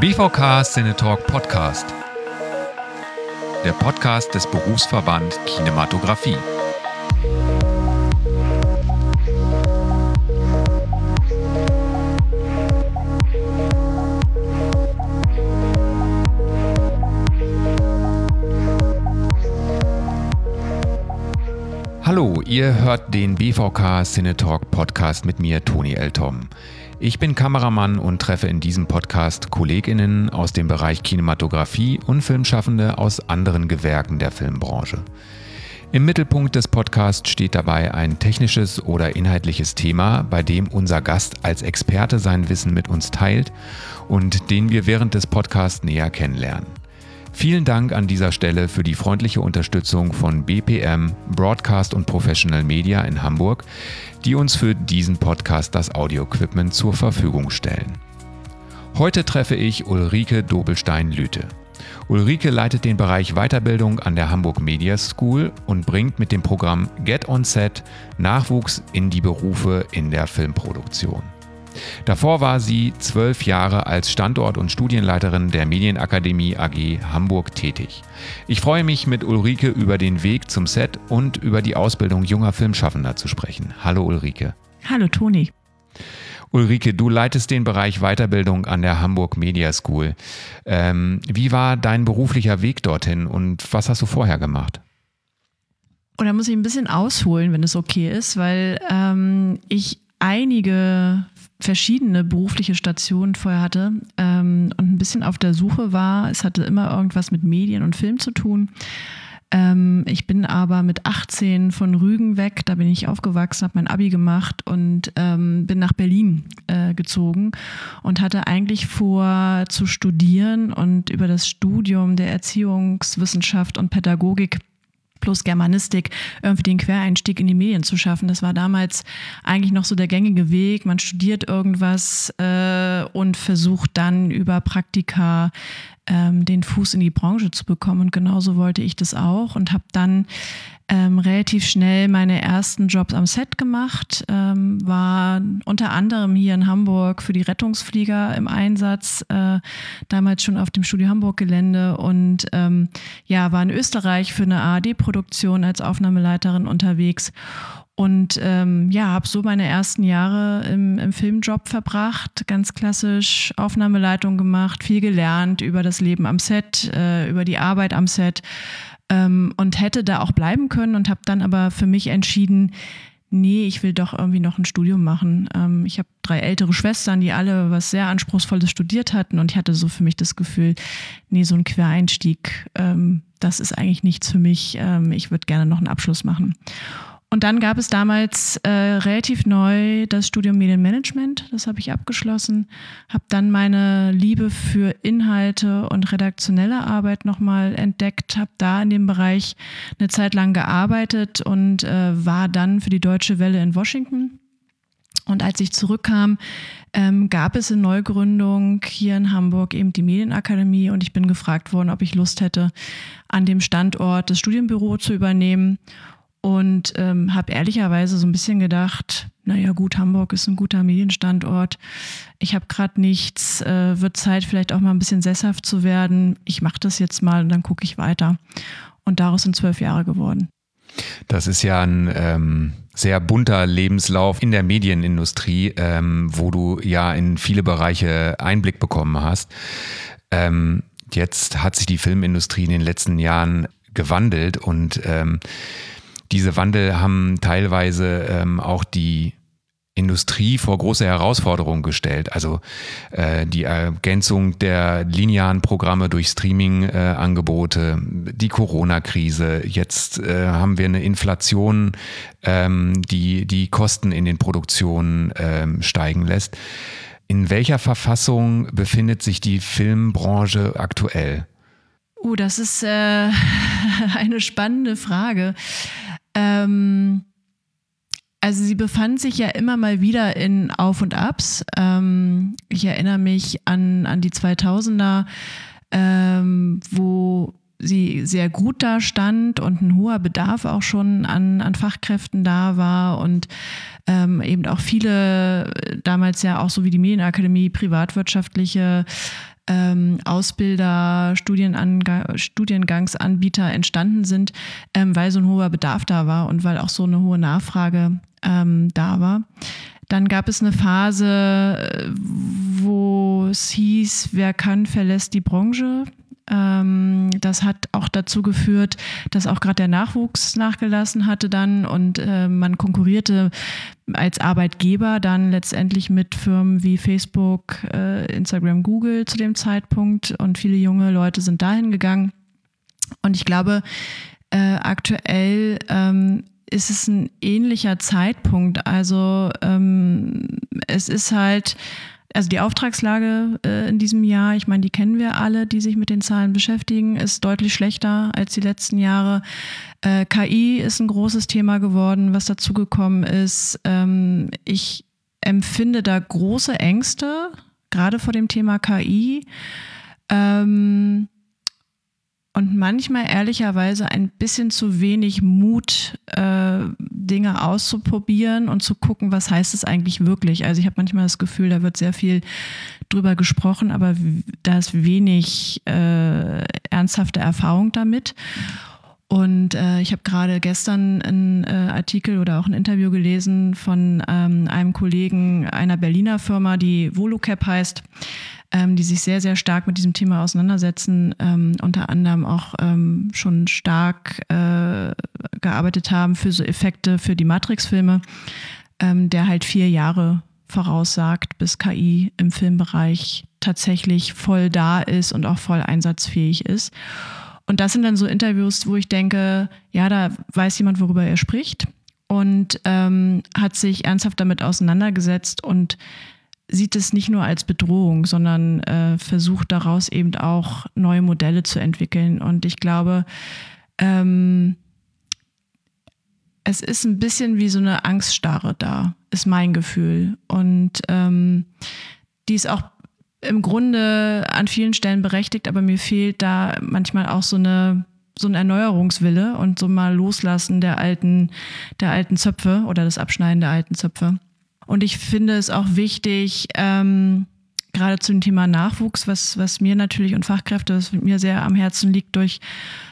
BVK Cinetalk Podcast. Der Podcast des Berufsverband Kinematografie. Hallo, ihr hört den BVK Cinetalk Podcast mit mir, Toni Eltom. Ich bin Kameramann und treffe in diesem Podcast Kolleginnen aus dem Bereich Kinematografie und Filmschaffende aus anderen Gewerken der Filmbranche. Im Mittelpunkt des Podcasts steht dabei ein technisches oder inhaltliches Thema, bei dem unser Gast als Experte sein Wissen mit uns teilt und den wir während des Podcasts näher kennenlernen. Vielen Dank an dieser Stelle für die freundliche Unterstützung von BPM Broadcast und Professional Media in Hamburg, die uns für diesen Podcast das Audio-Equipment zur Verfügung stellen. Heute treffe ich Ulrike Dobelstein-Lüte. Ulrike leitet den Bereich Weiterbildung an der Hamburg Media School und bringt mit dem Programm Get on Set Nachwuchs in die Berufe in der Filmproduktion. Davor war sie zwölf Jahre als Standort- und Studienleiterin der Medienakademie AG Hamburg tätig. Ich freue mich, mit Ulrike über den Weg zum Set und über die Ausbildung junger Filmschaffender zu sprechen. Hallo Ulrike. Hallo Toni. Ulrike, du leitest den Bereich Weiterbildung an der Hamburg Media School. Ähm, wie war dein beruflicher Weg dorthin und was hast du vorher gemacht? Und da muss ich ein bisschen ausholen, wenn es okay ist, weil ähm, ich einige verschiedene berufliche Stationen vorher hatte ähm, und ein bisschen auf der Suche war. Es hatte immer irgendwas mit Medien und Film zu tun. Ähm, ich bin aber mit 18 von Rügen weg, da bin ich aufgewachsen, habe mein Abi gemacht und ähm, bin nach Berlin äh, gezogen und hatte eigentlich vor zu studieren und über das Studium der Erziehungswissenschaft und Pädagogik plus Germanistik irgendwie den Quereinstieg in die Medien zu schaffen. Das war damals eigentlich noch so der gängige Weg. Man studiert irgendwas äh, und versucht dann über Praktika ähm, den Fuß in die Branche zu bekommen. Und genauso wollte ich das auch und habe dann ähm, relativ schnell meine ersten Jobs am Set gemacht, ähm, war unter anderem hier in Hamburg für die Rettungsflieger im Einsatz, äh, damals schon auf dem Studio Hamburg Gelände und ähm, ja, war in Österreich für eine ARD-Produktion als Aufnahmeleiterin unterwegs und ähm, ja, habe so meine ersten Jahre im, im Filmjob verbracht, ganz klassisch Aufnahmeleitung gemacht, viel gelernt über das Leben am Set, äh, über die Arbeit am Set ähm, und hätte da auch bleiben können und habe dann aber für mich entschieden, nee, ich will doch irgendwie noch ein Studium machen. Ähm, ich habe drei ältere Schwestern, die alle was sehr Anspruchsvolles studiert hatten und ich hatte so für mich das Gefühl, nee, so ein Quereinstieg, ähm, das ist eigentlich nichts für mich. Ähm, ich würde gerne noch einen Abschluss machen. Und dann gab es damals äh, relativ neu das Studium Medienmanagement. Das habe ich abgeschlossen. Habe dann meine Liebe für Inhalte und redaktionelle Arbeit nochmal entdeckt. Habe da in dem Bereich eine Zeit lang gearbeitet und äh, war dann für die Deutsche Welle in Washington. Und als ich zurückkam, ähm, gab es in Neugründung hier in Hamburg eben die Medienakademie und ich bin gefragt worden, ob ich Lust hätte, an dem Standort das Studienbüro zu übernehmen und ähm, habe ehrlicherweise so ein bisschen gedacht, naja gut, Hamburg ist ein guter Medienstandort. Ich habe gerade nichts, äh, wird Zeit vielleicht auch mal ein bisschen sesshaft zu werden. Ich mache das jetzt mal und dann gucke ich weiter. Und daraus sind zwölf Jahre geworden. Das ist ja ein ähm, sehr bunter Lebenslauf in der Medienindustrie, ähm, wo du ja in viele Bereiche Einblick bekommen hast. Ähm, jetzt hat sich die Filmindustrie in den letzten Jahren gewandelt und ähm, diese Wandel haben teilweise ähm, auch die Industrie vor große Herausforderungen gestellt. Also äh, die Ergänzung der linearen Programme durch Streaming-Angebote, äh, die Corona-Krise. Jetzt äh, haben wir eine Inflation, ähm, die die Kosten in den Produktionen ähm, steigen lässt. In welcher Verfassung befindet sich die Filmbranche aktuell? Uh, das ist äh, eine spannende Frage. Ähm, also sie befand sich ja immer mal wieder in Auf und Abs. Ähm, ich erinnere mich an, an die 2000er, ähm, wo sie sehr gut da stand und ein hoher Bedarf auch schon an, an Fachkräften da war und ähm, eben auch viele damals ja auch so wie die Medienakademie privatwirtschaftliche ähm, Ausbilder, Studiengangsanbieter entstanden sind, ähm, weil so ein hoher Bedarf da war und weil auch so eine hohe Nachfrage ähm, da war. Dann gab es eine Phase, wo es hieß, wer kann, verlässt die Branche. Ähm, das hat auch dazu geführt, dass auch gerade der Nachwuchs nachgelassen hatte dann und äh, man konkurrierte als Arbeitgeber dann letztendlich mit Firmen wie Facebook, äh, Instagram, Google zu dem Zeitpunkt und viele junge Leute sind dahin gegangen. Und ich glaube, äh, aktuell ähm, ist es ein ähnlicher Zeitpunkt. Also ähm, es ist halt also die Auftragslage äh, in diesem Jahr, ich meine, die kennen wir alle, die sich mit den Zahlen beschäftigen, ist deutlich schlechter als die letzten Jahre. Äh, KI ist ein großes Thema geworden, was dazugekommen ist. Ähm, ich empfinde da große Ängste, gerade vor dem Thema KI. Ähm, und manchmal ehrlicherweise ein bisschen zu wenig Mut, äh, Dinge auszuprobieren und zu gucken, was heißt es eigentlich wirklich. Also ich habe manchmal das Gefühl, da wird sehr viel drüber gesprochen, aber da ist wenig äh, ernsthafte Erfahrung damit. Und äh, ich habe gerade gestern einen äh, Artikel oder auch ein Interview gelesen von ähm, einem Kollegen einer Berliner Firma, die Volocap heißt ähm, die sich sehr, sehr stark mit diesem Thema auseinandersetzen, ähm, unter anderem auch ähm, schon stark äh, gearbeitet haben für so Effekte für die Matrix-Filme, ähm, der halt vier Jahre voraussagt, bis KI im Filmbereich tatsächlich voll da ist und auch voll einsatzfähig ist. Und das sind dann so Interviews, wo ich denke, ja, da weiß jemand, worüber er spricht und ähm, hat sich ernsthaft damit auseinandergesetzt und sieht es nicht nur als Bedrohung, sondern äh, versucht daraus eben auch neue Modelle zu entwickeln. Und ich glaube, ähm, es ist ein bisschen wie so eine Angststarre da, ist mein Gefühl. Und ähm, die ist auch im Grunde an vielen Stellen berechtigt, aber mir fehlt da manchmal auch so eine so ein Erneuerungswille und so mal Loslassen der alten, der alten Zöpfe oder das Abschneiden der alten Zöpfe. Und ich finde es auch wichtig, ähm, gerade zu dem Thema Nachwuchs, was, was mir natürlich und Fachkräfte, was mir sehr am Herzen liegt durch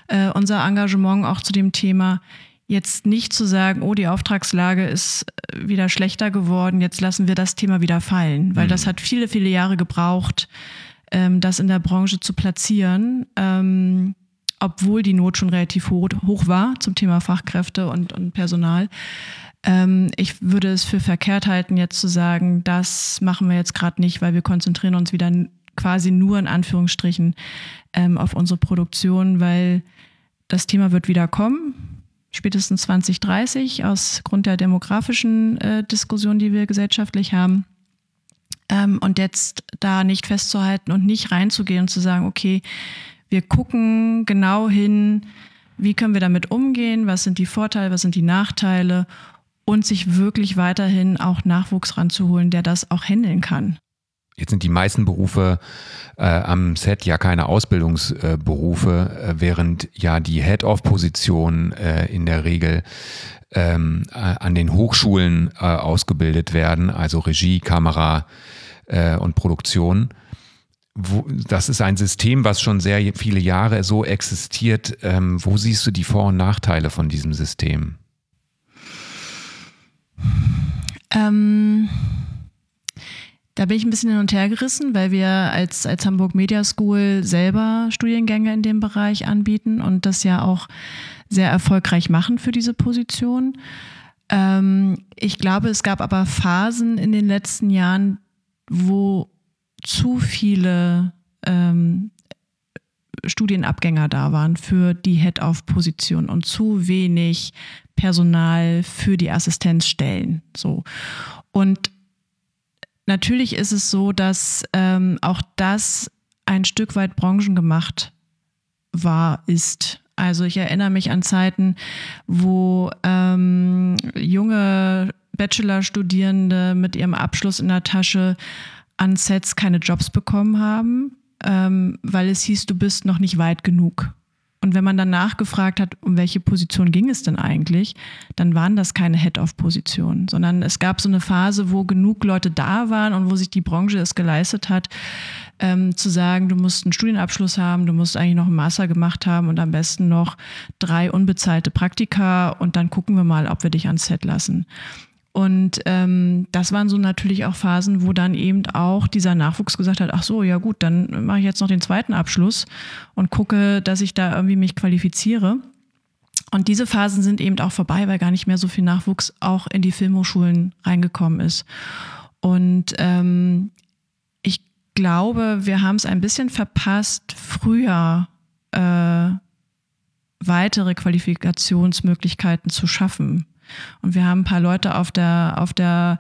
äh, unser Engagement auch zu dem Thema, jetzt nicht zu sagen, oh, die Auftragslage ist äh, wieder schlechter geworden, jetzt lassen wir das Thema wieder fallen, weil mhm. das hat viele, viele Jahre gebraucht, ähm, das in der Branche zu platzieren. Ähm, obwohl die Not schon relativ hoch, hoch war zum Thema Fachkräfte und, und Personal. Ähm, ich würde es für verkehrt halten, jetzt zu sagen, das machen wir jetzt gerade nicht, weil wir konzentrieren uns wieder quasi nur in Anführungsstrichen ähm, auf unsere Produktion, weil das Thema wird wieder kommen, spätestens 2030, aus Grund der demografischen äh, Diskussion, die wir gesellschaftlich haben. Ähm, und jetzt da nicht festzuhalten und nicht reinzugehen und zu sagen, okay, wir gucken genau hin, wie können wir damit umgehen, was sind die Vorteile, was sind die Nachteile und sich wirklich weiterhin auch Nachwuchs ranzuholen, der das auch handeln kann. Jetzt sind die meisten Berufe äh, am Set ja keine Ausbildungsberufe, äh, während ja die Head-of-Positionen äh, in der Regel ähm, äh, an den Hochschulen äh, ausgebildet werden, also Regie, Kamera äh, und Produktion. Wo, das ist ein System, was schon sehr viele Jahre so existiert. Ähm, wo siehst du die Vor- und Nachteile von diesem System? Ähm, da bin ich ein bisschen hin und her gerissen, weil wir als, als Hamburg Media School selber Studiengänge in dem Bereich anbieten und das ja auch sehr erfolgreich machen für diese Position. Ähm, ich glaube, es gab aber Phasen in den letzten Jahren, wo zu viele ähm, Studienabgänger da waren für die Head-Off-Position und zu wenig Personal für die Assistenzstellen. So. Und natürlich ist es so, dass ähm, auch das ein Stück weit branchengemacht war, ist. Also ich erinnere mich an Zeiten, wo ähm, junge Bachelorstudierende mit ihrem Abschluss in der Tasche an Sets keine Jobs bekommen haben, ähm, weil es hieß, du bist noch nicht weit genug. Und wenn man dann nachgefragt hat, um welche Position ging es denn eigentlich, dann waren das keine Head-of-Positionen, sondern es gab so eine Phase, wo genug Leute da waren und wo sich die Branche es geleistet hat, ähm, zu sagen, du musst einen Studienabschluss haben, du musst eigentlich noch einen Master gemacht haben und am besten noch drei unbezahlte Praktika und dann gucken wir mal, ob wir dich ans Set lassen. Und ähm, das waren so natürlich auch Phasen, wo dann eben auch dieser Nachwuchs gesagt hat, ach so, ja gut, dann mache ich jetzt noch den zweiten Abschluss und gucke, dass ich da irgendwie mich qualifiziere. Und diese Phasen sind eben auch vorbei, weil gar nicht mehr so viel Nachwuchs auch in die Filmhochschulen reingekommen ist. Und ähm, ich glaube, wir haben es ein bisschen verpasst, früher äh, weitere Qualifikationsmöglichkeiten zu schaffen. Und wir haben ein paar Leute auf, der, auf, der,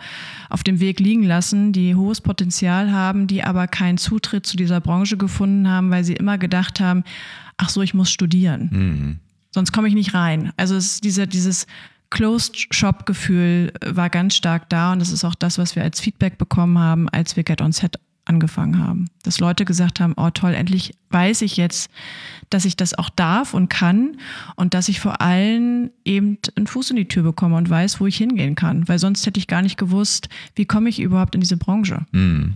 auf dem Weg liegen lassen, die hohes Potenzial haben, die aber keinen Zutritt zu dieser Branche gefunden haben, weil sie immer gedacht haben, ach so, ich muss studieren. Mhm. Sonst komme ich nicht rein. Also es ist diese, dieses Closed-Shop-Gefühl war ganz stark da und das ist auch das, was wir als Feedback bekommen haben, als wir Get On Set angefangen haben. Dass Leute gesagt haben, oh toll, endlich weiß ich jetzt, dass ich das auch darf und kann und dass ich vor allem eben einen Fuß in die Tür bekomme und weiß, wo ich hingehen kann. Weil sonst hätte ich gar nicht gewusst, wie komme ich überhaupt in diese Branche. Hm.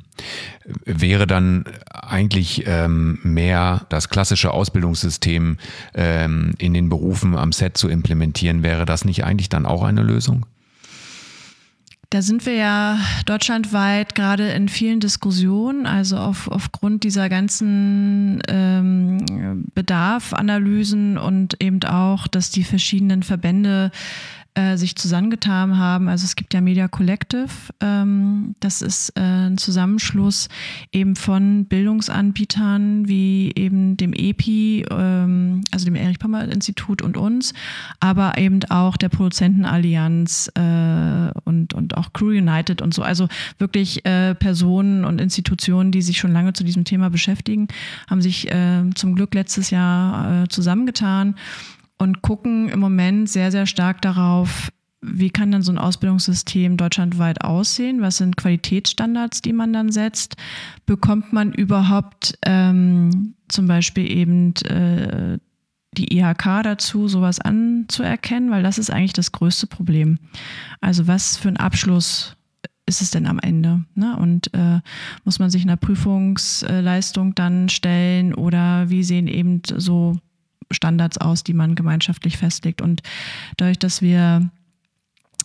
Wäre dann eigentlich ähm, mehr das klassische Ausbildungssystem ähm, in den Berufen am Set zu implementieren, wäre das nicht eigentlich dann auch eine Lösung? Da sind wir ja deutschlandweit gerade in vielen Diskussionen, also auf, aufgrund dieser ganzen ähm, Bedarfanalysen und eben auch, dass die verschiedenen Verbände äh, sich zusammengetan haben. Also es gibt ja Media Collective, ähm, das ist äh, ein Zusammenschluss eben von Bildungsanbietern wie eben dem EPI, ähm, also dem Erich Pommer Institut und uns, aber eben auch der Produzentenallianz äh, und, und auch Crew United und so. Also wirklich äh, Personen und Institutionen, die sich schon lange zu diesem Thema beschäftigen, haben sich äh, zum Glück letztes Jahr zusammengetan und gucken im Moment sehr, sehr stark darauf, wie kann dann so ein Ausbildungssystem deutschlandweit aussehen? Was sind Qualitätsstandards, die man dann setzt? Bekommt man überhaupt ähm, zum Beispiel eben äh, die IHK dazu, sowas anzuerkennen? Weil das ist eigentlich das größte Problem. Also was für ein Abschluss ist es denn am Ende? Ne? Und äh, muss man sich einer Prüfungsleistung dann stellen oder wie sehen eben so Standards aus, die man gemeinschaftlich festlegt. Und dadurch, dass wir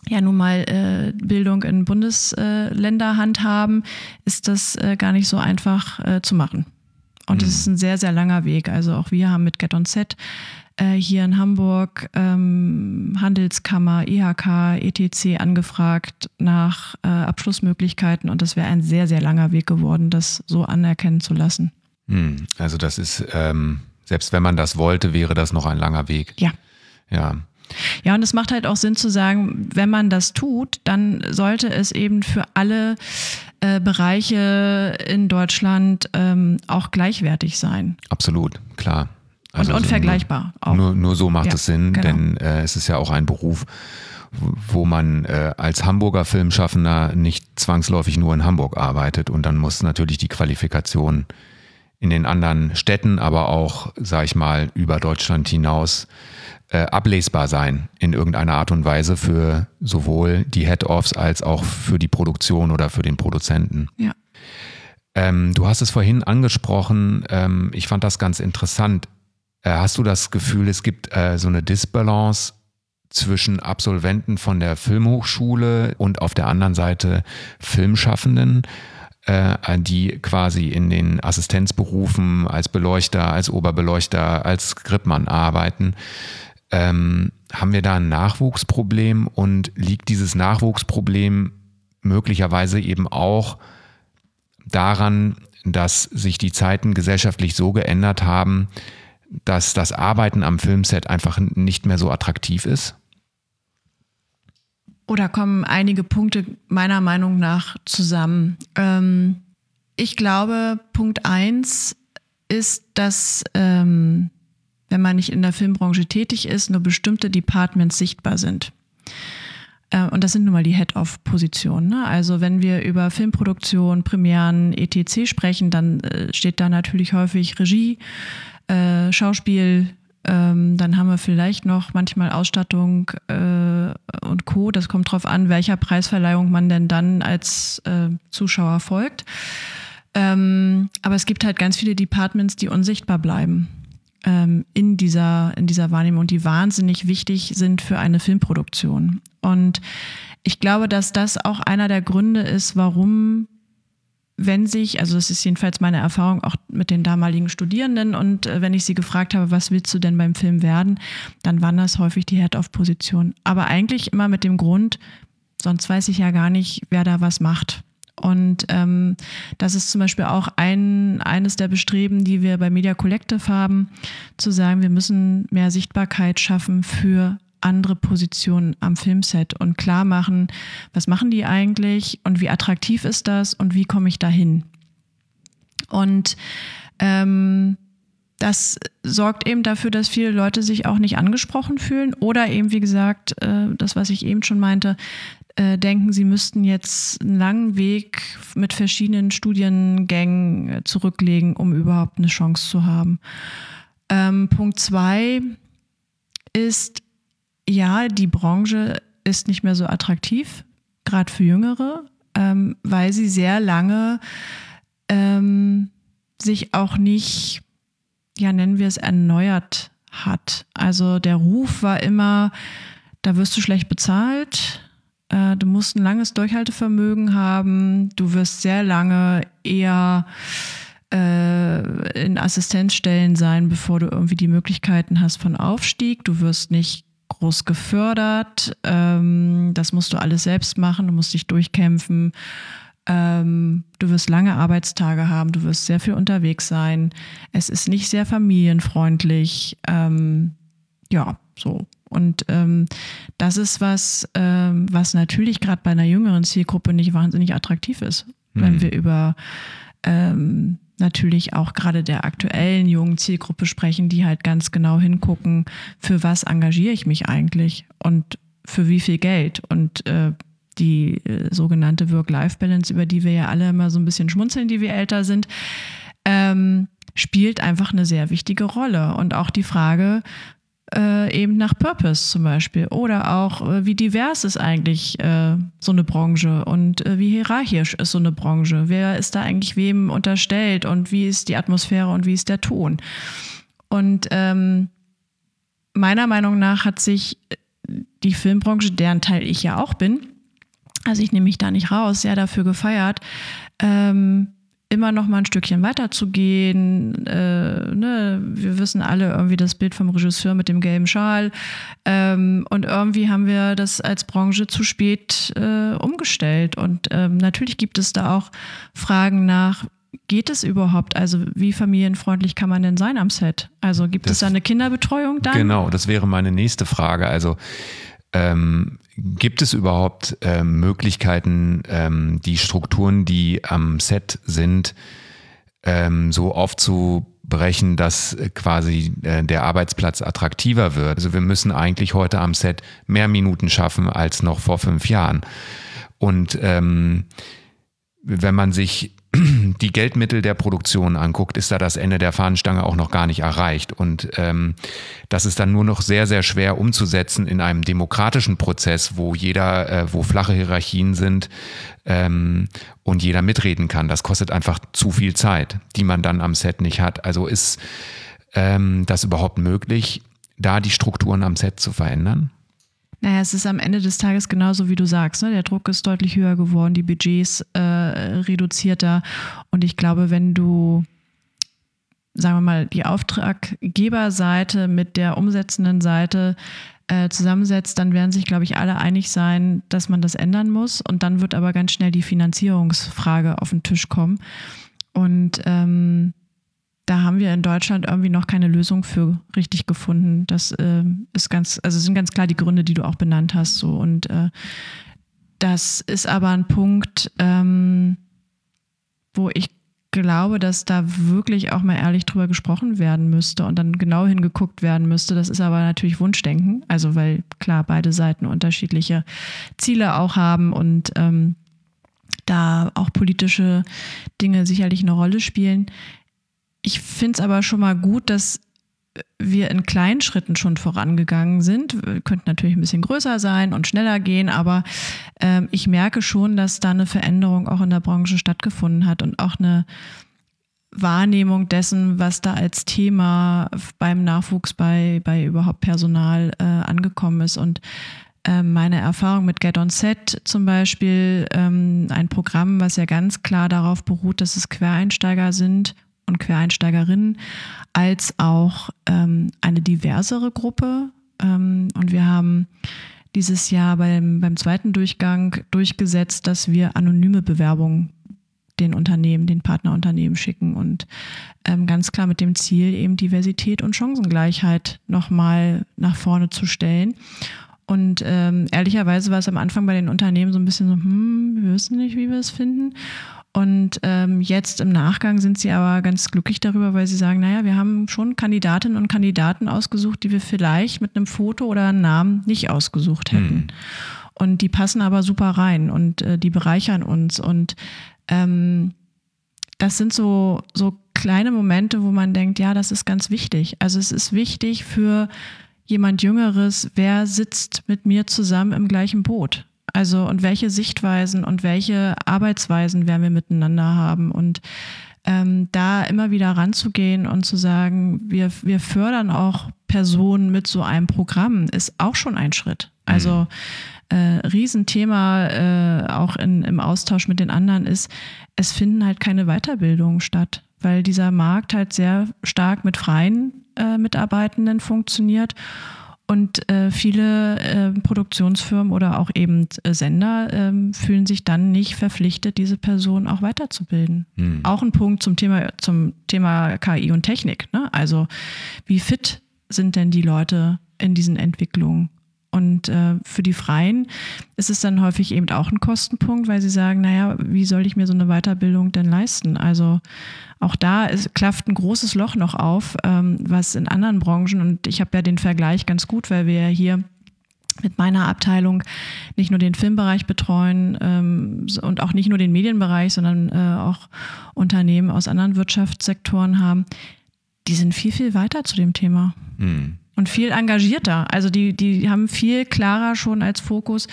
ja nun mal äh, Bildung in Bundesländer handhaben, ist das äh, gar nicht so einfach äh, zu machen. Und es mhm. ist ein sehr, sehr langer Weg. Also auch wir haben mit Get On Set äh, hier in Hamburg ähm, Handelskammer, IHK, ETC angefragt nach äh, Abschlussmöglichkeiten und das wäre ein sehr, sehr langer Weg geworden, das so anerkennen zu lassen. Mhm. Also das ist ähm selbst wenn man das wollte, wäre das noch ein langer Weg. Ja. Ja. Ja, und es macht halt auch Sinn zu sagen, wenn man das tut, dann sollte es eben für alle äh, Bereiche in Deutschland ähm, auch gleichwertig sein. Absolut, klar. Also und unvergleichbar nur, auch. Nur, nur so macht ja, es Sinn, genau. denn äh, es ist ja auch ein Beruf, wo man äh, als Hamburger Filmschaffender nicht zwangsläufig nur in Hamburg arbeitet und dann muss natürlich die Qualifikation in den anderen Städten, aber auch, sag ich mal, über Deutschland hinaus äh, ablesbar sein in irgendeiner Art und Weise für sowohl die Head-Offs als auch für die Produktion oder für den Produzenten. Ja. Ähm, du hast es vorhin angesprochen, ähm, ich fand das ganz interessant. Äh, hast du das Gefühl, es gibt äh, so eine Disbalance zwischen Absolventen von der Filmhochschule und auf der anderen Seite Filmschaffenden? Äh, die quasi in den Assistenzberufen als Beleuchter, als Oberbeleuchter, als Gripmann arbeiten. Ähm, haben wir da ein Nachwuchsproblem und liegt dieses Nachwuchsproblem möglicherweise eben auch daran, dass sich die Zeiten gesellschaftlich so geändert haben, dass das Arbeiten am Filmset einfach nicht mehr so attraktiv ist? Oder kommen einige Punkte meiner Meinung nach zusammen? Ähm, ich glaube, Punkt eins ist, dass ähm, wenn man nicht in der Filmbranche tätig ist, nur bestimmte Departments sichtbar sind. Äh, und das sind nun mal die Head-of-Positionen. Ne? Also wenn wir über Filmproduktion, Premieren, etc. sprechen, dann äh, steht da natürlich häufig Regie, äh, Schauspiel, Ähm, dann haben wir vielleicht noch manchmal Ausstattung äh, und Co. Das kommt drauf an, welcher Preisverleihung man denn dann als äh, Zuschauer folgt. Ähm, aber es gibt halt ganz viele Departments, die unsichtbar bleiben ähm, in, dieser, in dieser Wahrnehmung, die wahnsinnig wichtig sind für eine Filmproduktion. Und ich glaube, dass das auch einer der Gründe ist, warum wenn sich, also das ist jedenfalls meine Erfahrung auch mit den damaligen Studierenden und äh, wenn ich sie gefragt habe, was willst du denn beim Film werden, dann waren das häufig die Head-Off-Positionen. Aber eigentlich immer mit dem Grund, sonst weiß ich ja gar nicht, wer da was macht. Und ähm, das ist zum Beispiel auch ein, eines der Bestreben, die wir bei Media Collective haben, zu sagen, wir müssen mehr Sichtbarkeit schaffen für andere Positionen am Filmset und klar machen, was machen die eigentlich und wie attraktiv ist das und wie komme ich dahin. Und ähm, das sorgt eben dafür, dass viele Leute sich auch nicht angesprochen fühlen oder eben, wie gesagt, äh, das, was ich eben schon meinte, äh, denken, sie müssten jetzt einen langen Weg mit verschiedenen Studiengängen äh, zurücklegen, um überhaupt eine Chance zu haben. Ähm, Punkt zwei ist, ja, die Branche ist nicht mehr so attraktiv, gerade für Jüngere, ähm, weil sie sehr lange ähm, sich auch nicht, ja, nennen wir es, erneuert hat. Also der Ruf war immer, da wirst du schlecht bezahlt, äh, du musst ein langes Durchhaltevermögen haben, du wirst sehr lange eher äh, in Assistenzstellen sein, bevor du irgendwie die Möglichkeiten hast von Aufstieg. Du wirst nicht groß gefördert. Ähm, das musst du alles selbst machen, du musst dich durchkämpfen. Ähm, du wirst lange Arbeitstage haben, du wirst sehr viel unterwegs sein. Es ist nicht sehr familienfreundlich. Ähm, ja, so. Und ähm, das ist was, ähm, was natürlich gerade bei einer jüngeren Zielgruppe nicht wahnsinnig attraktiv ist, mhm. wenn wir über ähm, natürlich auch gerade der aktuellen jungen Zielgruppe sprechen, die halt ganz genau hingucken, für was engagiere ich mich eigentlich und für wie viel Geld. Und äh, die äh, sogenannte Work-Life-Balance, über die wir ja alle immer so ein bisschen schmunzeln, die wir älter sind, ähm, spielt einfach eine sehr wichtige Rolle. Und auch die Frage, äh, eben nach Purpose zum Beispiel oder auch äh, wie divers ist eigentlich äh, so eine Branche und äh, wie hierarchisch ist so eine Branche, wer ist da eigentlich wem unterstellt und wie ist die Atmosphäre und wie ist der Ton. Und ähm, meiner Meinung nach hat sich die Filmbranche, deren Teil ich ja auch bin, also ich nehme mich da nicht raus, sehr dafür gefeiert, ähm, immer noch mal ein Stückchen weiter zu gehen. Äh, ne? Wir wissen alle irgendwie das Bild vom Regisseur mit dem gelben Schal. Ähm, und irgendwie haben wir das als Branche zu spät äh, umgestellt. Und ähm, natürlich gibt es da auch Fragen nach, geht es überhaupt? Also wie familienfreundlich kann man denn sein am Set? Also gibt das, es da eine Kinderbetreuung dann? Genau, das wäre meine nächste Frage. Also ähm, gibt es überhaupt ähm, Möglichkeiten, ähm, die Strukturen, die am Set sind, ähm, so aufzubrechen, dass äh, quasi äh, der Arbeitsplatz attraktiver wird? Also wir müssen eigentlich heute am Set mehr Minuten schaffen als noch vor fünf Jahren. Und ähm, wenn man sich die Geldmittel der Produktion anguckt, ist da das Ende der Fahnenstange auch noch gar nicht erreicht. Und ähm, das ist dann nur noch sehr, sehr schwer umzusetzen in einem demokratischen Prozess, wo jeder, äh, wo flache Hierarchien sind ähm, und jeder mitreden kann. Das kostet einfach zu viel Zeit, die man dann am Set nicht hat. Also ist ähm, das überhaupt möglich, da die Strukturen am Set zu verändern? Naja, es ist am Ende des Tages genauso, wie du sagst. Ne? Der Druck ist deutlich höher geworden, die Budgets äh, reduzierter. Und ich glaube, wenn du, sagen wir mal, die Auftraggeberseite mit der umsetzenden Seite äh, zusammensetzt, dann werden sich, glaube ich, alle einig sein, dass man das ändern muss. Und dann wird aber ganz schnell die Finanzierungsfrage auf den Tisch kommen. Und ähm, da haben wir in Deutschland irgendwie noch keine Lösung für richtig gefunden. Das äh, ist ganz, also sind ganz klar die Gründe, die du auch benannt hast. So und äh, das ist aber ein Punkt, ähm, wo ich glaube, dass da wirklich auch mal ehrlich drüber gesprochen werden müsste und dann genau hingeguckt werden müsste. Das ist aber natürlich Wunschdenken, also weil klar beide Seiten unterschiedliche Ziele auch haben und ähm, da auch politische Dinge sicherlich eine Rolle spielen. Ich finde es aber schon mal gut, dass wir in kleinen Schritten schon vorangegangen sind. Wir könnten natürlich ein bisschen größer sein und schneller gehen, aber ähm, ich merke schon, dass da eine Veränderung auch in der Branche stattgefunden hat und auch eine Wahrnehmung dessen, was da als Thema beim Nachwuchs, bei, bei überhaupt Personal äh, angekommen ist. Und ähm, meine Erfahrung mit Get On Set zum Beispiel, ähm, ein Programm, was ja ganz klar darauf beruht, dass es Quereinsteiger sind und Quereinsteigerinnen, als auch ähm, eine diversere Gruppe. Ähm, und wir haben dieses Jahr beim, beim zweiten Durchgang durchgesetzt, dass wir anonyme Bewerbungen den Unternehmen, den Partnerunternehmen schicken und ähm, ganz klar mit dem Ziel, eben Diversität und Chancengleichheit nochmal nach vorne zu stellen. Und ähm, ehrlicherweise war es am Anfang bei den Unternehmen so ein bisschen so, hm, wir wissen nicht, wie wir es finden. Und ähm, jetzt im Nachgang sind sie aber ganz glücklich darüber, weil sie sagen, naja, wir haben schon Kandidatinnen und Kandidaten ausgesucht, die wir vielleicht mit einem Foto oder einem Namen nicht ausgesucht hätten. Hm. Und die passen aber super rein und äh, die bereichern uns. Und ähm, das sind so, so kleine Momente, wo man denkt, ja, das ist ganz wichtig. Also es ist wichtig für jemand Jüngeres, wer sitzt mit mir zusammen im gleichen Boot? Also und welche Sichtweisen und welche Arbeitsweisen werden wir miteinander haben? Und ähm, da immer wieder ranzugehen und zu sagen, wir, wir fördern auch Personen mit so einem Programm, ist auch schon ein Schritt. Also mhm. äh, Riesenthema äh, auch in, im Austausch mit den anderen ist, es finden halt keine Weiterbildungen statt, weil dieser Markt halt sehr stark mit freien äh, Mitarbeitenden funktioniert. Und äh, viele äh, Produktionsfirmen oder auch eben äh, Sender ähm, fühlen sich dann nicht verpflichtet, diese Person auch weiterzubilden. Hm. Auch ein Punkt zum Thema, zum Thema KI und Technik. Ne? Also wie fit sind denn die Leute in diesen Entwicklungen? Und äh, für die Freien ist es dann häufig eben auch ein Kostenpunkt, weil sie sagen, naja, wie soll ich mir so eine Weiterbildung denn leisten? Also auch da ist, klafft ein großes Loch noch auf, ähm, was in anderen Branchen, und ich habe ja den Vergleich ganz gut, weil wir ja hier mit meiner Abteilung nicht nur den Filmbereich betreuen ähm, und auch nicht nur den Medienbereich, sondern äh, auch Unternehmen aus anderen Wirtschaftssektoren haben, die sind viel, viel weiter zu dem Thema. Mhm und viel engagierter. Also die, die haben viel klarer schon als Fokus,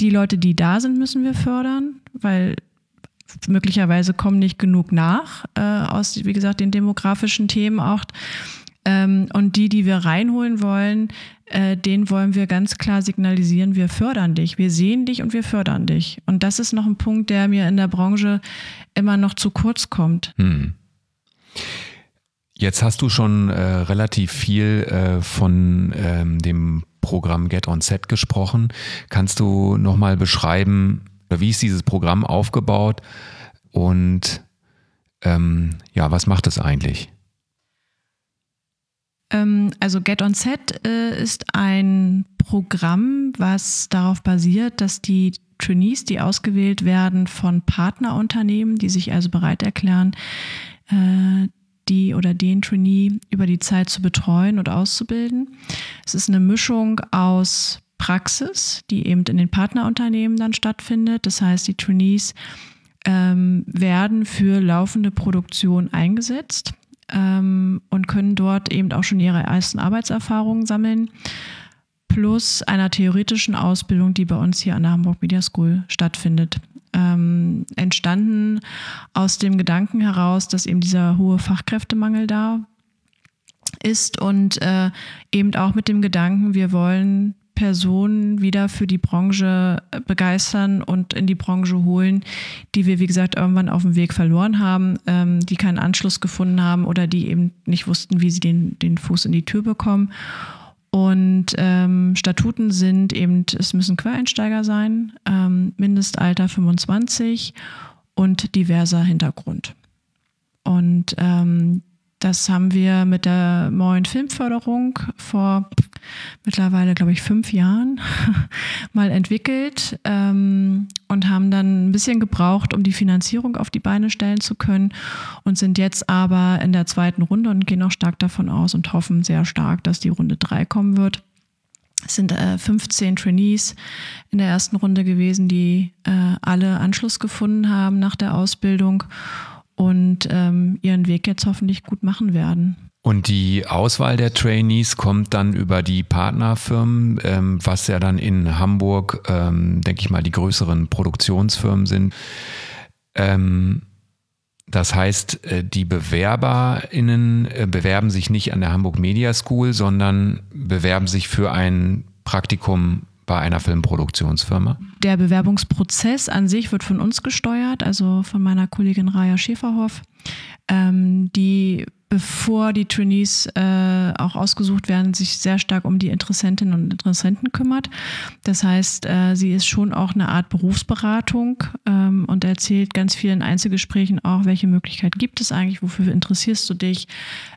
die Leute, die da sind, müssen wir fördern, weil möglicherweise kommen nicht genug nach äh, aus, wie gesagt, den demografischen Themen auch. Ähm, und die, die wir reinholen wollen, äh, denen wollen wir ganz klar signalisieren, wir fördern dich, wir sehen dich und wir fördern dich. Und das ist noch ein Punkt, der mir in der Branche immer noch zu kurz kommt. Hm. Jetzt hast du schon äh, relativ viel äh, von ähm, dem Programm Get On Set gesprochen. Kannst du nochmal beschreiben, wie ist dieses Programm aufgebaut und ähm, ja, was macht es eigentlich? Ähm, also Get On Set äh, ist ein Programm, was darauf basiert, dass die Trainees, die ausgewählt werden von Partnerunternehmen, die sich also bereit erklären, äh, die oder den Trainee über die Zeit zu betreuen und auszubilden. Es ist eine Mischung aus Praxis, die eben in den Partnerunternehmen dann stattfindet. Das heißt, die Trainees ähm, werden für laufende Produktion eingesetzt ähm, und können dort eben auch schon ihre ersten Arbeitserfahrungen sammeln plus einer theoretischen Ausbildung, die bei uns hier an der Hamburg Media School stattfindet ähm, entstanden aus dem Gedanken heraus, dass eben dieser hohe Fachkräftemangel da ist und äh, eben auch mit dem Gedanken, wir wollen Personen wieder für die Branche begeistern und in die Branche holen, die wir, wie gesagt, irgendwann auf dem Weg verloren haben, ähm, die keinen Anschluss gefunden haben oder die eben nicht wussten, wie sie den, den Fuß in die Tür bekommen. Und ähm, Statuten sind eben, es müssen Quereinsteiger sein, ähm, Mindestalter 25 und diverser Hintergrund. Und ähm, das haben wir mit der neuen Filmförderung vor mittlerweile, glaube ich, fünf Jahren mal entwickelt ähm, und haben dann ein bisschen gebraucht, um die Finanzierung auf die Beine stellen zu können und sind jetzt aber in der zweiten Runde und gehen auch stark davon aus und hoffen sehr stark, dass die Runde drei kommen wird. Es sind äh, 15 Trainees in der ersten Runde gewesen, die äh, alle Anschluss gefunden haben nach der Ausbildung und ähm, ihren Weg jetzt hoffentlich gut machen werden. Und die Auswahl der Trainees kommt dann über die Partnerfirmen, ähm, was ja dann in Hamburg, ähm, denke ich mal, die größeren Produktionsfirmen sind. Ähm, das heißt, äh, die BewerberInnen äh, bewerben sich nicht an der Hamburg Media School, sondern bewerben sich für ein Praktikum bei einer Filmproduktionsfirma? Der Bewerbungsprozess an sich wird von uns gesteuert, also von meiner Kollegin Raya Schäferhoff. Ähm, die bevor die Trainees äh, auch ausgesucht werden, sich sehr stark um die Interessentinnen und Interessenten kümmert. Das heißt, äh, sie ist schon auch eine Art Berufsberatung ähm, und erzählt ganz vielen Einzelgesprächen auch, welche Möglichkeit gibt es eigentlich, wofür interessierst du dich,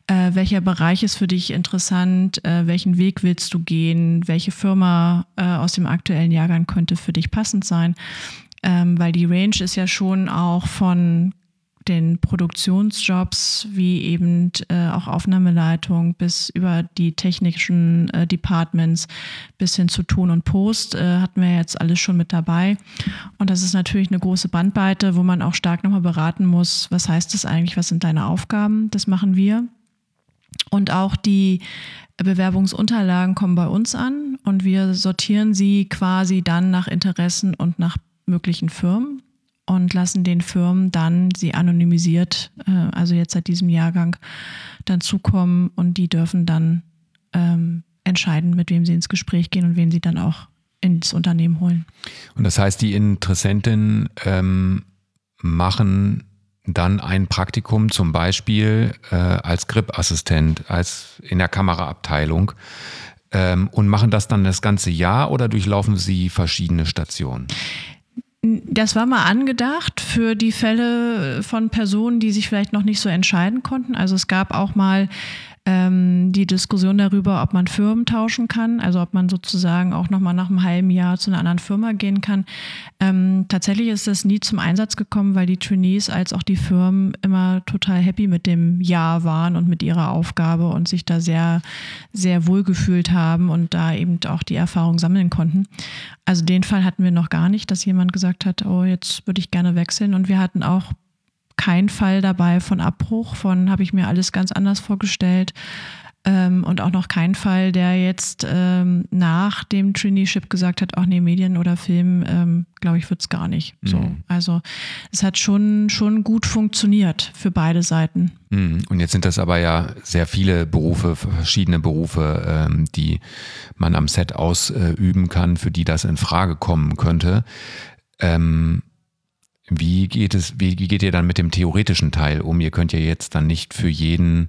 äh, welcher Bereich ist für dich interessant, äh, welchen Weg willst du gehen, welche Firma äh, aus dem aktuellen Jahrgang könnte für dich passend sein. Ähm, weil die Range ist ja schon auch von den Produktionsjobs wie eben äh, auch Aufnahmeleitung bis über die technischen äh, Departments bis hin zu Ton und Post äh, hatten wir jetzt alles schon mit dabei. Und das ist natürlich eine große Bandbreite, wo man auch stark nochmal beraten muss, was heißt das eigentlich, was sind deine Aufgaben? Das machen wir. Und auch die Bewerbungsunterlagen kommen bei uns an und wir sortieren sie quasi dann nach Interessen und nach möglichen Firmen und lassen den Firmen dann sie anonymisiert, äh, also jetzt seit diesem Jahrgang, dann zukommen und die dürfen dann ähm, entscheiden, mit wem sie ins Gespräch gehen und wen sie dann auch ins Unternehmen holen. Und das heißt, die Interessentinnen ähm, machen dann ein Praktikum zum Beispiel äh, als Grip-Assistent, als in der Kameraabteilung ähm, und machen das dann das ganze Jahr oder durchlaufen sie verschiedene Stationen? Das war mal angedacht für die Fälle von Personen, die sich vielleicht noch nicht so entscheiden konnten. Also es gab auch mal ähm, die Diskussion darüber, ob man Firmen tauschen kann, also ob man sozusagen auch nochmal nach einem halben Jahr zu einer anderen Firma gehen kann. Ähm, tatsächlich ist das nie zum Einsatz gekommen, weil die Trainees als auch die Firmen immer total happy mit dem Jahr waren und mit ihrer Aufgabe und sich da sehr, sehr wohl gefühlt haben und da eben auch die Erfahrung sammeln konnten. Also den Fall hatten wir noch gar nicht, dass jemand gesagt hat, oh, jetzt würde ich gerne wechseln. Und wir hatten auch kein Fall dabei von Abbruch, von habe ich mir alles ganz anders vorgestellt. Ähm, und auch noch kein Fall, der jetzt ähm, nach dem Traineeship gesagt hat, ach nee, Medien oder Film, ähm, glaube ich, wird es gar nicht. Mhm. So, also es hat schon, schon gut funktioniert für beide Seiten. Mhm. Und jetzt sind das aber ja sehr viele Berufe, verschiedene Berufe, ähm, die man am Set ausüben kann, für die das in Frage kommen könnte. Ähm, wie geht es, wie, geht ihr dann mit dem theoretischen Teil um? Ihr könnt ja jetzt dann nicht für jeden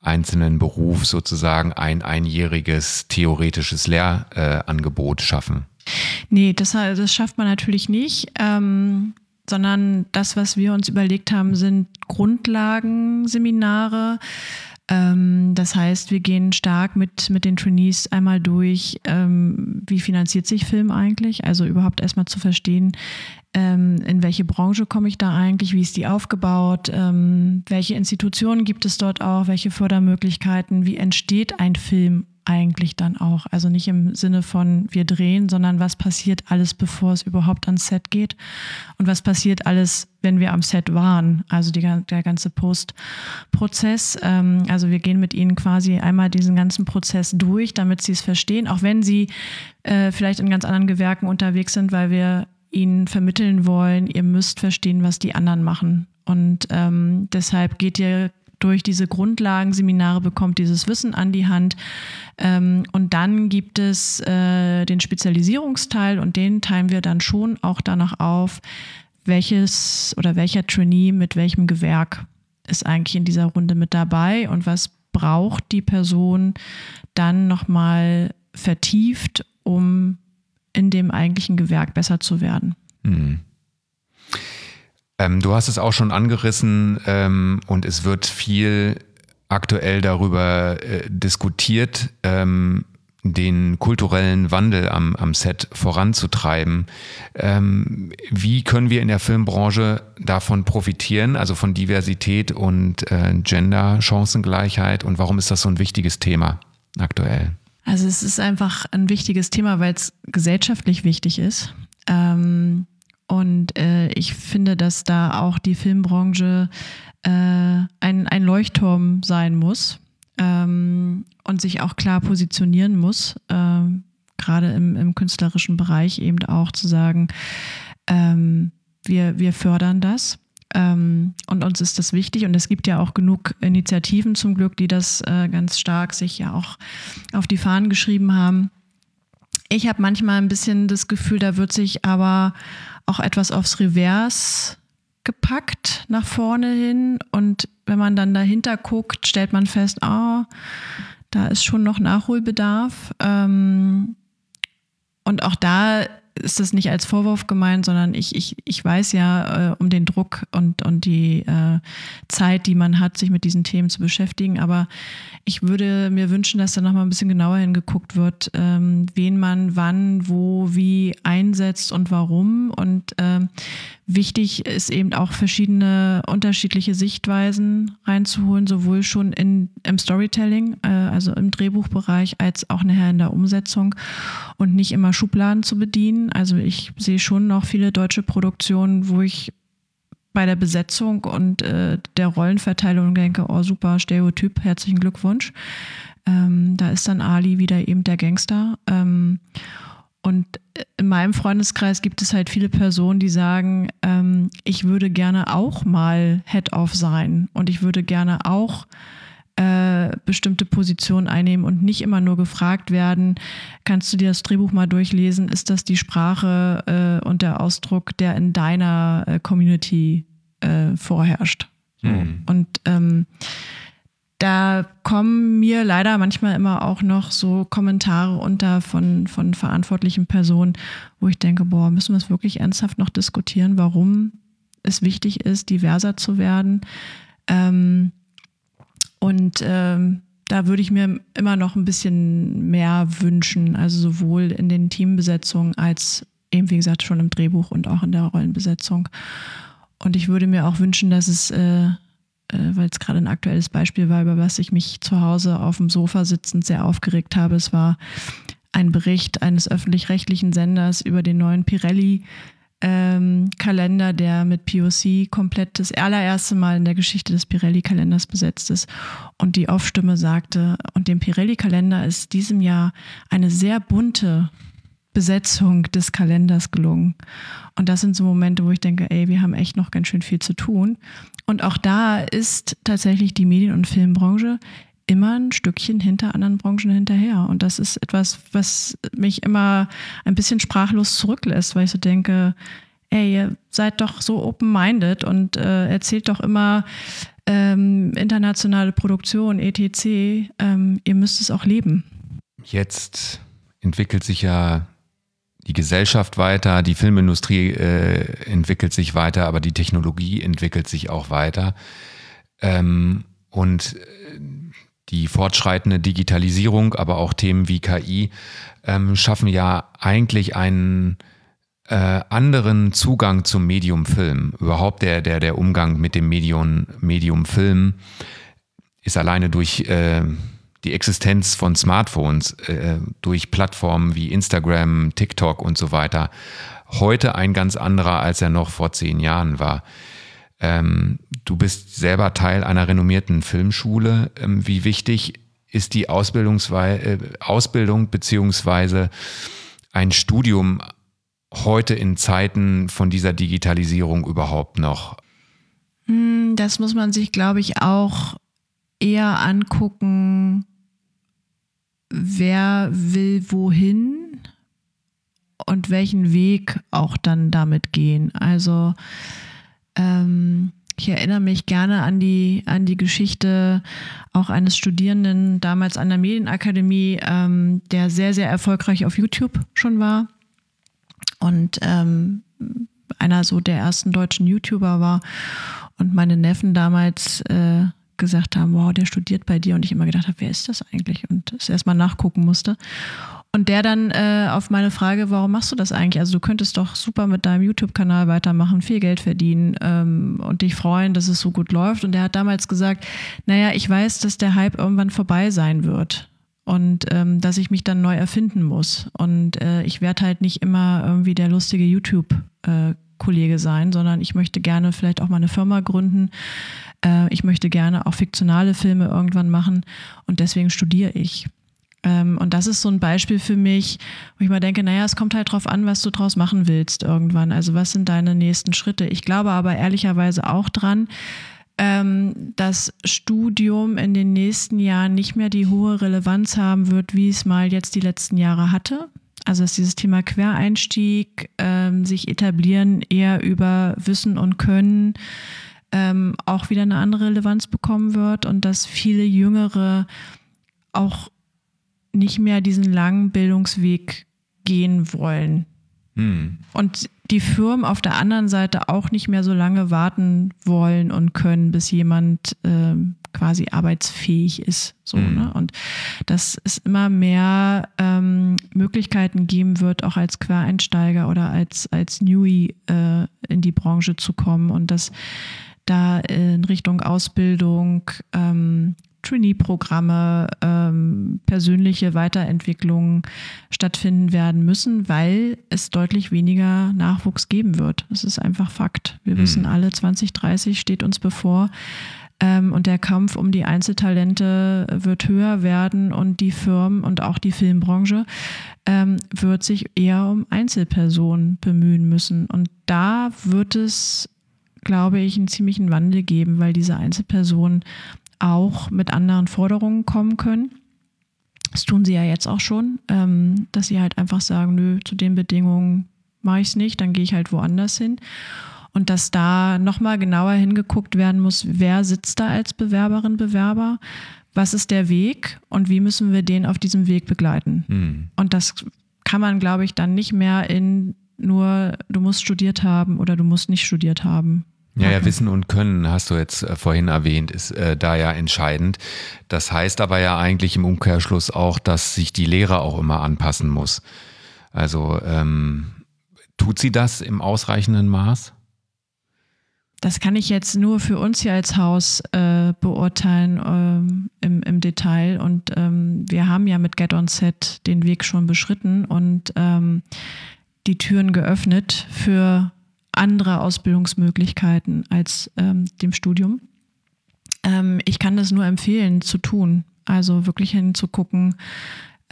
einzelnen Beruf sozusagen ein einjähriges theoretisches Lehrangebot äh, schaffen. Nee, das, das schafft man natürlich nicht. Ähm, sondern das, was wir uns überlegt haben, sind Grundlagenseminare, ähm, das heißt, wir gehen stark mit, mit den Trainees einmal durch, ähm, wie finanziert sich Film eigentlich? Also überhaupt erstmal zu verstehen, ähm, in welche Branche komme ich da eigentlich, wie ist die aufgebaut, ähm, welche Institutionen gibt es dort auch, welche Fördermöglichkeiten, wie entsteht ein Film eigentlich dann auch. Also nicht im Sinne von wir drehen, sondern was passiert alles, bevor es überhaupt ans Set geht und was passiert alles, wenn wir am Set waren. Also die, der ganze Postprozess. Ähm, also wir gehen mit ihnen quasi einmal diesen ganzen Prozess durch, damit sie es verstehen, auch wenn sie äh, vielleicht in ganz anderen Gewerken unterwegs sind, weil wir ihnen vermitteln wollen, ihr müsst verstehen, was die anderen machen. Und ähm, deshalb geht ihr durch diese Grundlagenseminare bekommt dieses Wissen an die Hand. Ähm, und dann gibt es äh, den Spezialisierungsteil und den teilen wir dann schon auch danach auf, welches oder welcher Trainee mit welchem Gewerk ist eigentlich in dieser Runde mit dabei und was braucht die Person dann nochmal vertieft, um in dem eigentlichen Gewerk besser zu werden. Mhm. Ähm, du hast es auch schon angerissen ähm, und es wird viel aktuell darüber äh, diskutiert, ähm, den kulturellen Wandel am, am Set voranzutreiben. Ähm, wie können wir in der Filmbranche davon profitieren, also von Diversität und äh, Gender-Chancengleichheit und warum ist das so ein wichtiges Thema aktuell? Also es ist einfach ein wichtiges Thema, weil es gesellschaftlich wichtig ist. Ähm, und äh, ich finde, dass da auch die Filmbranche äh, ein, ein Leuchtturm sein muss. ähm, und sich auch klar positionieren muss, ähm, gerade im, im, künstlerischen Bereich eben auch zu sagen, ähm, wir, wir fördern das. Ähm, und uns ist das wichtig und es gibt ja auch genug Initiativen zum Glück, die das äh, ganz stark sich ja auch auf die Fahnen geschrieben haben. Ich habe manchmal ein bisschen das Gefühl, da wird sich aber auch etwas aufs Revers gepackt nach vorne hin und wenn man dann dahinter guckt, stellt man fest, oh, da ist schon noch Nachholbedarf. Ähm, und auch da ist das nicht als Vorwurf gemeint, sondern ich, ich, ich weiß ja äh, um den Druck und, und die äh, Zeit, die man hat, sich mit diesen Themen zu beschäftigen. Aber ich würde mir wünschen, dass da nochmal ein bisschen genauer hingeguckt wird, ähm, wen man wann, wo, wie einsetzt und warum. Und ähm, wichtig ist eben auch verschiedene unterschiedliche Sichtweisen reinzuholen, sowohl schon in, im Storytelling, äh, also im Drehbuchbereich, als auch nachher in der Umsetzung und nicht immer Schubladen zu bedienen. Also ich sehe schon noch viele deutsche Produktionen, wo ich bei der Besetzung und äh, der Rollenverteilung denke, oh super, Stereotyp, herzlichen Glückwunsch. Ähm, da ist dann Ali wieder eben der Gangster. Ähm, und in meinem Freundeskreis gibt es halt viele Personen, die sagen, ähm, ich würde gerne auch mal Head-Off sein und ich würde gerne auch äh, bestimmte Positionen einnehmen und nicht immer nur gefragt werden, kannst du dir das Drehbuch mal durchlesen, ist das die Sprache äh, und der Ausdruck, der in deiner äh, Community äh, vorherrscht. Mhm. Und ähm, da kommen mir leider manchmal immer auch noch so Kommentare unter von, von verantwortlichen Personen, wo ich denke, boah, müssen wir es wirklich ernsthaft noch diskutieren, warum es wichtig ist, diverser zu werden. Ähm, und ähm, da würde ich mir immer noch ein bisschen mehr wünschen, also sowohl in den Teambesetzungen als eben, wie gesagt, schon im Drehbuch und auch in der Rollenbesetzung. Und ich würde mir auch wünschen, dass es äh, äh, weil es gerade ein aktuelles Beispiel war, über was ich mich zu Hause auf dem Sofa sitzend sehr aufgeregt habe. Es war ein Bericht eines öffentlich-rechtlichen Senders über den neuen Pirelli. Ähm, Kalender, der mit POC komplett das allererste Mal in der Geschichte des Pirelli-Kalenders besetzt ist. Und die Aufstimme sagte, und dem Pirelli-Kalender ist diesem Jahr eine sehr bunte Besetzung des Kalenders gelungen. Und das sind so Momente, wo ich denke, ey, wir haben echt noch ganz schön viel zu tun. Und auch da ist tatsächlich die Medien- und Filmbranche immer ein Stückchen hinter anderen Branchen hinterher. Und das ist etwas, was mich immer ein bisschen sprachlos zurücklässt, weil ich so denke, ey, ihr seid doch so open-minded und äh, erzählt doch immer ähm, internationale Produktion, etc. Ähm, ihr müsst es auch leben. Jetzt entwickelt sich ja die Gesellschaft weiter, die Filmindustrie äh, entwickelt sich weiter, aber die Technologie entwickelt sich auch weiter. Ähm, und äh, die fortschreitende Digitalisierung, aber auch Themen wie KI ähm, schaffen ja eigentlich einen äh, anderen Zugang zum Medium Film. Überhaupt der, der, der Umgang mit dem Medium, Medium Film ist alleine durch äh, die Existenz von Smartphones äh, durch Plattformen wie Instagram, TikTok und so weiter heute ein ganz anderer, als er noch vor zehn Jahren war. Ähm, du bist selber Teil einer renommierten Filmschule. Ähm, wie wichtig ist die Ausbildungswei äh, Ausbildung beziehungsweise ein Studium heute in Zeiten von dieser Digitalisierung überhaupt noch? Hm, das muss man sich, glaube ich, auch eher angucken, wer will wohin und welchen Weg auch dann damit gehen. Also ähm, ich erinnere mich gerne an die, an die Geschichte auch eines Studierenden damals an der Medienakademie, ähm, der sehr, sehr erfolgreich auf YouTube schon war und ähm, einer so der ersten deutschen YouTuber war. Und meine Neffen damals äh, gesagt haben, wow, der studiert bei dir und ich immer gedacht habe, wer ist das eigentlich? Und es erstmal nachgucken musste. Und der dann äh, auf meine Frage, warum machst du das eigentlich? Also du könntest doch super mit deinem YouTube-Kanal weitermachen, viel Geld verdienen ähm, und dich freuen, dass es so gut läuft. Und der hat damals gesagt, naja, ich weiß, dass der Hype irgendwann vorbei sein wird und ähm, dass ich mich dann neu erfinden muss. Und äh, ich werde halt nicht immer irgendwie der lustige YouTube- äh, sein, sondern ich möchte gerne vielleicht auch mal eine Firma gründen, Äh, ich möchte gerne auch fiktionale Filme irgendwann machen und deswegen studiere ich. Ähm, und das ist so ein Beispiel für mich, wo ich mal denke, naja, es kommt halt drauf an, was du draus machen willst irgendwann. Also was sind deine nächsten Schritte? Ich glaube aber ehrlicherweise auch dran, ähm, das Studium in den nächsten Jahren nicht mehr die hohe Relevanz haben wird, wie es mal jetzt die letzten Jahre hatte. Also dass dieses Thema Quereinstieg, ähm, sich etablieren eher über Wissen und Können ähm, auch wieder eine andere Relevanz bekommen wird und dass viele Jüngere auch nicht mehr diesen langen Bildungsweg gehen wollen. Hm. Und die Firmen auf der anderen Seite auch nicht mehr so lange warten wollen und können, bis jemand äh, quasi arbeitsfähig ist. So, mhm. ne? Und dass es immer mehr ähm, Möglichkeiten geben wird, auch als Quereinsteiger oder als, als Newie äh, in die Branche zu kommen und dass da in Richtung Ausbildung ähm, Trainee-Programme, ähm, persönliche Weiterentwicklungen stattfinden werden müssen, weil es deutlich weniger Nachwuchs geben wird. Das ist einfach Fakt. Wir mhm. wissen alle, 2030 steht uns bevor. Ähm, und der Kampf um die Einzeltalente wird höher werden und die Firmen und auch die Filmbranche ähm, wird sich eher um Einzelpersonen bemühen müssen. Und da wird es glaube ich, einen ziemlichen Wandel geben, weil diese Einzelpersonen auch mit anderen Forderungen kommen können. Das tun sie ja jetzt auch schon, ähm, dass sie halt einfach sagen, nö, zu den Bedingungen mache ich es nicht, dann gehe ich halt woanders hin. Und dass da nochmal genauer hingeguckt werden muss, wer sitzt da als Bewerberin, Bewerber, was ist der Weg und wie müssen wir den auf diesem Weg begleiten. Mhm. Und das kann man, glaube ich, dann nicht mehr in nur, du musst studiert haben oder du musst nicht studiert haben ja, ja, Wissen und Können, hast du jetzt äh, vorhin erwähnt, ist äh, da ja entscheidend. Das heißt aber ja eigentlich im Umkehrschluss auch, dass sich die Lehre auch immer anpassen muss. Also ähm, tut sie das im ausreichenden Maß? Das kann ich jetzt nur für uns hier als Haus äh, beurteilen ähm, im, im, Detail. Und ähm, wir haben ja mit Get On Set den Weg schon beschritten und ähm, die Türen geöffnet für andere Ausbildungsmöglichkeiten als ähm, dem Studium. Ähm, ich kann das nur empfehlen zu tun. Also wirklich hinzugucken,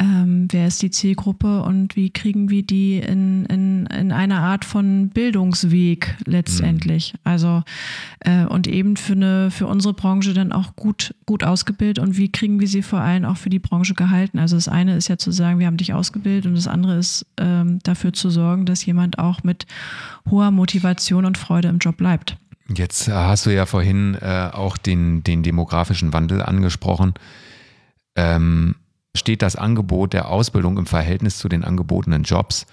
ähm, wer ist die Zielgruppe und wie kriegen wir die in, in, in einer Art von Bildungsweg letztendlich. Mhm. Also äh, und eben für eine für unsere Branche dann auch gut gut ausgebildet und wie kriegen wir sie vor allem auch für die Branche gehalten. Also das eine ist ja zu sagen, wir haben dich ausgebildet und das andere ist ähm, dafür zu sorgen, dass jemand auch mit hoher Motivation und Freude im Job bleibt. Jetzt hast du ja vorhin äh, auch den, den demografischen Wandel angesprochen. Ähm, steht das Angebot der Ausbildung im Verhältnis zu den angebotenen Jobs?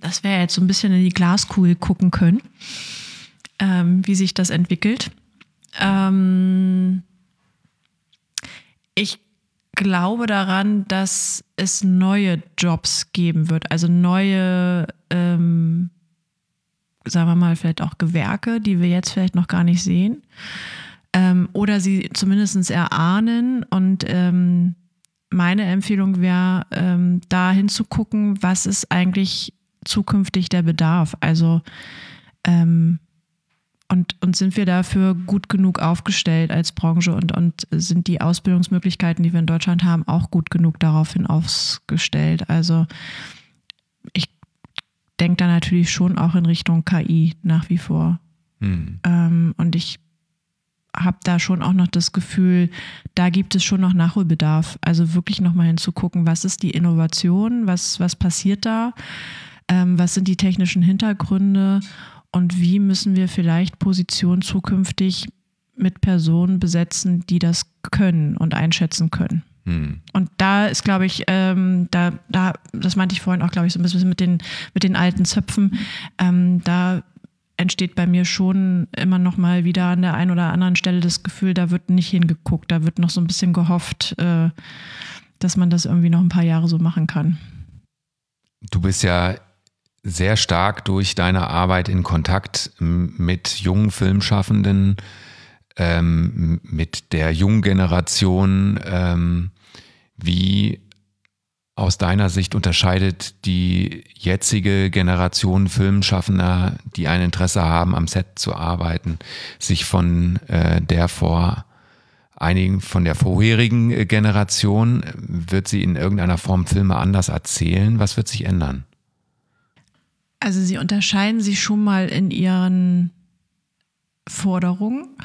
Das wäre jetzt so ein bisschen in die Glaskugel gucken können, ähm, wie sich das entwickelt. Ähm, ich glaube daran, dass es neue Jobs geben wird, also neue, ähm, sagen wir mal, vielleicht auch Gewerke, die wir jetzt vielleicht noch gar nicht sehen. Ähm, oder sie zumindest erahnen und ähm, meine Empfehlung wäre, ähm, da hinzugucken, was ist eigentlich zukünftig der Bedarf. Also ähm, und, und sind wir dafür gut genug aufgestellt als Branche und, und sind die Ausbildungsmöglichkeiten, die wir in Deutschland haben, auch gut genug daraufhin aufgestellt? Also ich denke da natürlich schon auch in Richtung KI nach wie vor. Hm. Ähm, und ich habe da schon auch noch das Gefühl, da gibt es schon noch Nachholbedarf. Also wirklich nochmal hinzugucken, was ist die Innovation, was, was passiert da, ähm, was sind die technischen Hintergründe und wie müssen wir vielleicht Positionen zukünftig mit Personen besetzen, die das können und einschätzen können. Hm. Und da ist, glaube ich, ähm, da, da, das meinte ich vorhin auch, glaube ich, so ein bisschen mit den, mit den alten Zöpfen. Ähm, da entsteht bei mir schon immer noch mal wieder an der einen oder anderen Stelle das Gefühl, da wird nicht hingeguckt, da wird noch so ein bisschen gehofft, äh, dass man das irgendwie noch ein paar Jahre so machen kann. Du bist ja sehr stark durch deine Arbeit in Kontakt mit jungen Filmschaffenden, ähm, mit der jungen Generation. Ähm, wie aus deiner Sicht unterscheidet die jetzige Generation Filmschaffender, die ein Interesse haben, am Set zu arbeiten, sich von äh, der vor einigen, von der vorherigen äh, Generation? Wird sie in irgendeiner Form Filme anders erzählen? Was wird sich ändern? Also sie unterscheiden sich schon mal in ihren Forderungen,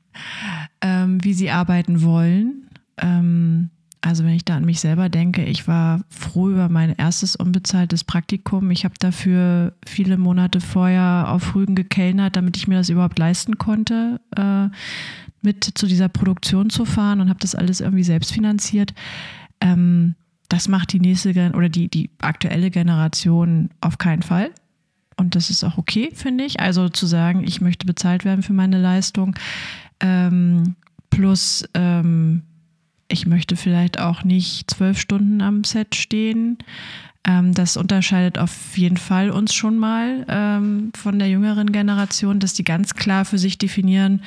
ähm, wie sie arbeiten wollen. Ähm, also wenn ich da an mich selber denke, ich war froh über mein erstes unbezahltes Praktikum. Ich habe dafür viele Monate vorher auf Rügen gekellnert, damit ich mir das überhaupt leisten konnte, äh, mit zu dieser Produktion zu fahren und habe das alles irgendwie selbst finanziert. Ähm, das macht die nächste oder die, die aktuelle Generation auf keinen Fall. Und das ist auch okay, finde ich. Also zu sagen, ich möchte bezahlt werden für meine Leistung. Ähm, plus ähm, ich möchte vielleicht auch nicht zwölf Stunden am Set stehen. Ähm, das unterscheidet auf jeden Fall uns schon mal ähm, von der jüngeren Generation, dass die ganz klar für sich definieren,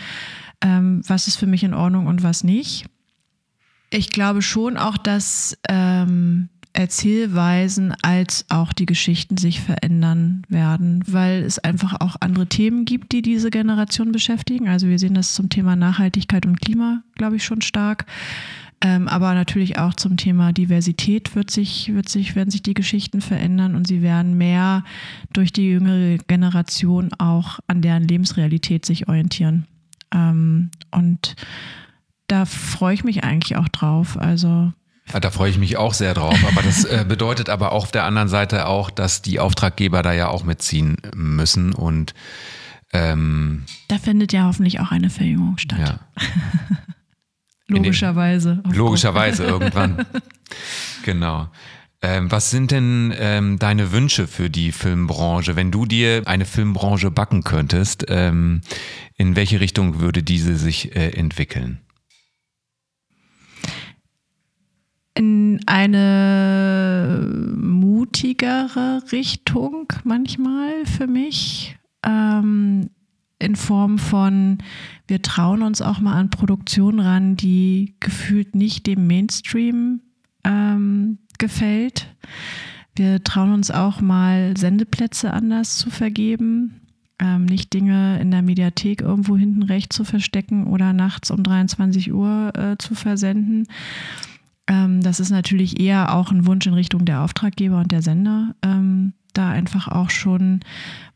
ähm, was ist für mich in Ordnung und was nicht. Ich glaube schon auch, dass ähm, Erzählweisen als auch die Geschichten sich verändern werden, weil es einfach auch andere Themen gibt, die diese Generation beschäftigen. Also wir sehen das zum Thema Nachhaltigkeit und Klima, glaube ich, schon stark. Ähm, aber natürlich auch zum Thema Diversität wird sich, wird sich, werden sich die Geschichten verändern und sie werden mehr durch die jüngere Generation auch an deren Lebensrealität sich orientieren. Ähm, und da freue ich mich eigentlich auch drauf. Also ja, da freue ich mich auch sehr drauf. Aber das äh, bedeutet aber auch auf der anderen Seite auch, dass die Auftraggeber da ja auch mitziehen müssen und ähm, da findet ja hoffentlich auch eine Verjüngung statt. Ja. Logischerweise. Logischerweise irgendwann. genau. Ähm, was sind denn ähm, deine Wünsche für die Filmbranche? Wenn du dir eine Filmbranche backen könntest, ähm, in welche Richtung würde diese sich äh, entwickeln? In eine mutigere Richtung manchmal für mich. In Form von, wir trauen uns auch mal an Produktionen ran, die gefühlt nicht dem Mainstream ähm, gefällt. Wir trauen uns auch mal Sendeplätze anders zu vergeben, ähm, nicht Dinge in der Mediathek irgendwo hinten rechts zu verstecken oder nachts um 23 Uhr äh, zu versenden. Ähm, das ist natürlich eher auch ein Wunsch in Richtung der Auftraggeber und der Sender, ähm, da einfach auch schon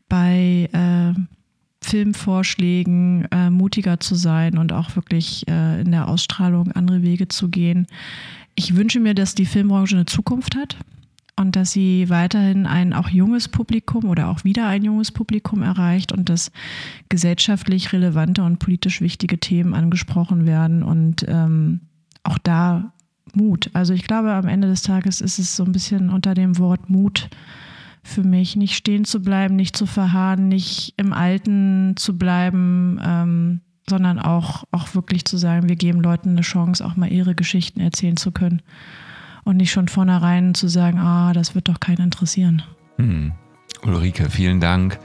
bei äh, Filmvorschlägen äh, mutiger zu sein und auch wirklich äh, in der Ausstrahlung andere Wege zu gehen. Ich wünsche mir, dass die Filmbranche eine Zukunft hat und dass sie weiterhin ein auch junges Publikum oder auch wieder ein junges Publikum erreicht und dass gesellschaftlich relevante und politisch wichtige Themen angesprochen werden und ähm, auch da Mut. Also ich glaube, am Ende des Tages ist es so ein bisschen unter dem Wort Mut für mich, nicht stehen zu bleiben, nicht zu verharren, nicht im Alten zu bleiben, ähm, sondern auch, auch wirklich zu sagen, wir geben Leuten eine Chance, auch mal ihre Geschichten erzählen zu können. Und nicht schon vornherein zu sagen, ah, das wird doch keinen interessieren. Hm. Ulrike, vielen Dank,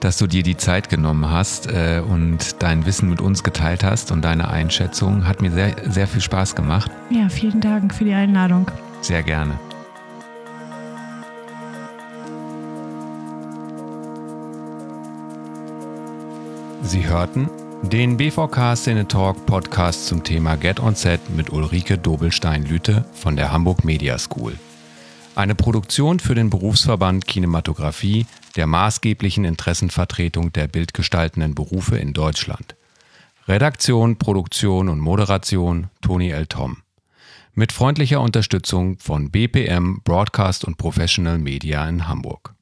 dass du dir die Zeit genommen hast äh, und dein Wissen mit uns geteilt hast und deine Einschätzung. Hat mir sehr, sehr viel Spaß gemacht. Ja, vielen Dank für die Einladung. Sehr gerne. Sie hörten den BVK Szene Talk Podcast zum Thema Get on Set mit Ulrike Dobelstein-Lüte von der Hamburg Media School. Eine Produktion für den Berufsverband Kinematografie der maßgeblichen Interessenvertretung der bildgestaltenden Berufe in Deutschland. Redaktion, Produktion und Moderation Toni L. Tom. Mit freundlicher Unterstützung von BPM Broadcast und Professional Media in Hamburg.